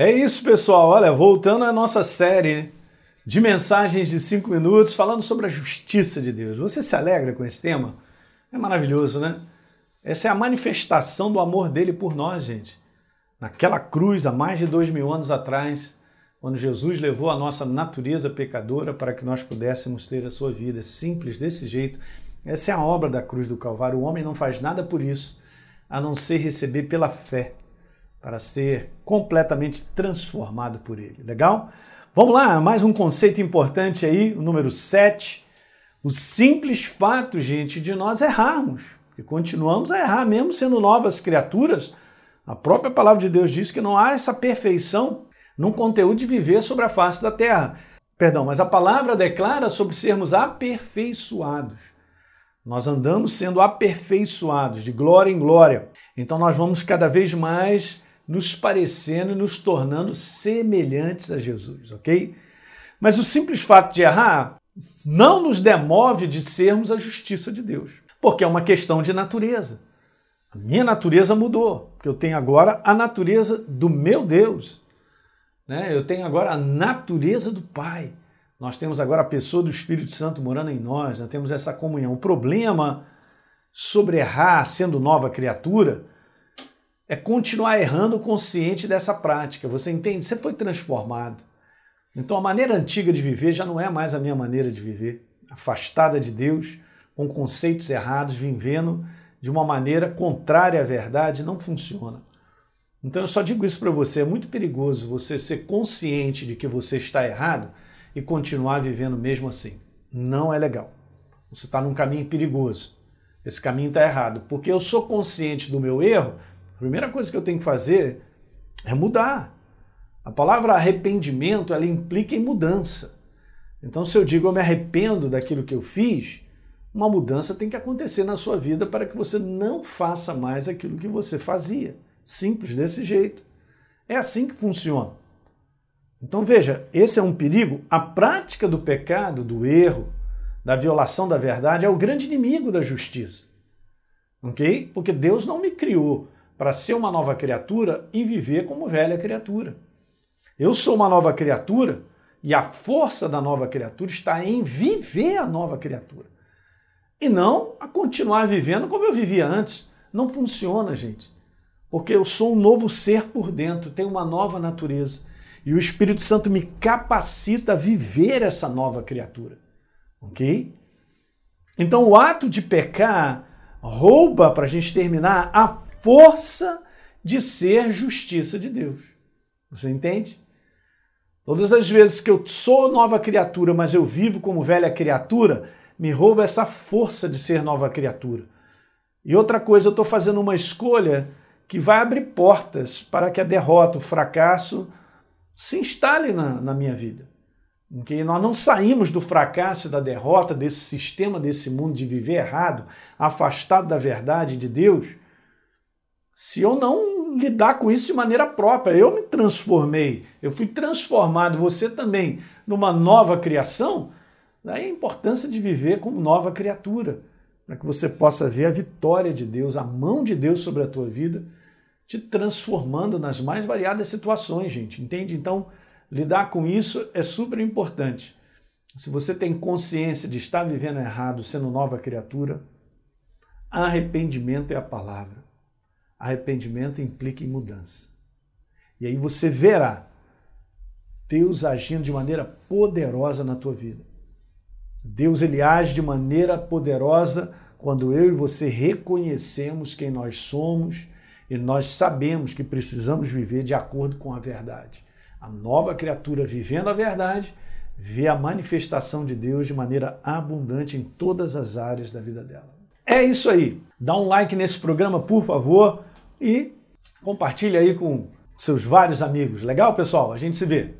É isso, pessoal. Olha, voltando à nossa série de mensagens de cinco minutos falando sobre a justiça de Deus. Você se alegra com esse tema? É maravilhoso, né? Essa é a manifestação do amor dele por nós, gente. Naquela cruz, há mais de dois mil anos atrás, quando Jesus levou a nossa natureza pecadora para que nós pudéssemos ter a sua vida. Simples desse jeito. Essa é a obra da cruz do Calvário. O homem não faz nada por isso, a não ser receber pela fé para ser completamente transformado por ele. Legal? Vamos lá, mais um conceito importante aí, o número 7. O simples fato, gente, de nós errarmos. E continuamos a errar, mesmo sendo novas criaturas. A própria palavra de Deus diz que não há essa perfeição num conteúdo de viver sobre a face da terra. Perdão, mas a palavra declara sobre sermos aperfeiçoados. Nós andamos sendo aperfeiçoados de glória em glória. Então nós vamos cada vez mais nos parecendo e nos tornando semelhantes a Jesus, ok? Mas o simples fato de errar não nos demove de sermos a justiça de Deus, porque é uma questão de natureza. A minha natureza mudou, porque eu tenho agora a natureza do meu Deus. Né? Eu tenho agora a natureza do Pai. Nós temos agora a pessoa do Espírito Santo morando em nós, nós temos essa comunhão. O problema sobre errar sendo nova criatura é continuar errando consciente dessa prática. Você entende? Você foi transformado. Então a maneira antiga de viver já não é mais a minha maneira de viver. Afastada de Deus, com conceitos errados, vivendo de uma maneira contrária à verdade, não funciona. Então eu só digo isso para você: é muito perigoso você ser consciente de que você está errado e continuar vivendo mesmo assim. Não é legal. Você está num caminho perigoso. Esse caminho está errado. Porque eu sou consciente do meu erro, a primeira coisa que eu tenho que fazer é mudar. A palavra arrependimento, ela implica em mudança. Então, se eu digo eu me arrependo daquilo que eu fiz, uma mudança tem que acontecer na sua vida para que você não faça mais aquilo que você fazia. Simples desse jeito. É assim que funciona. Então veja, esse é um perigo. A prática do pecado, do erro, da violação da verdade é o grande inimigo da justiça. Ok? Porque Deus não me criou para ser uma nova criatura e viver como velha criatura. Eu sou uma nova criatura e a força da nova criatura está em viver a nova criatura. E não a continuar vivendo como eu vivia antes. Não funciona, gente. Porque eu sou um novo ser por dentro, tenho uma nova natureza. E o Espírito Santo me capacita a viver essa nova criatura. Ok? Então o ato de pecar rouba, para a gente terminar, a força de ser justiça de Deus. Você entende? Todas as vezes que eu sou nova criatura, mas eu vivo como velha criatura, me rouba essa força de ser nova criatura. E outra coisa, eu estou fazendo uma escolha que vai abrir portas para que a derrota, o fracasso se instale na, na minha vida. Okay? Nós não saímos do fracasso e da derrota desse sistema, desse mundo de viver errado, afastado da verdade de Deus, se eu não lidar com isso de maneira própria. Eu me transformei, eu fui transformado, você também, numa nova criação. Daí a importância de viver como nova criatura, para que você possa ver a vitória de Deus, a mão de Deus sobre a tua vida, te transformando nas mais variadas situações, gente. Entende? Então, lidar com isso é super importante. Se você tem consciência de estar vivendo errado, sendo nova criatura, arrependimento é a palavra. Arrependimento implica em mudança. E aí você verá Deus agindo de maneira poderosa na tua vida. Deus ele age de maneira poderosa quando eu e você reconhecemos quem nós somos e nós sabemos que precisamos viver de acordo com a verdade. A nova criatura vivendo a verdade vê a manifestação de Deus de maneira abundante em todas as áreas da vida dela. É isso aí. Dá um like nesse programa, por favor e compartilhe aí com seus vários amigos. Legal, pessoal? A gente se vê.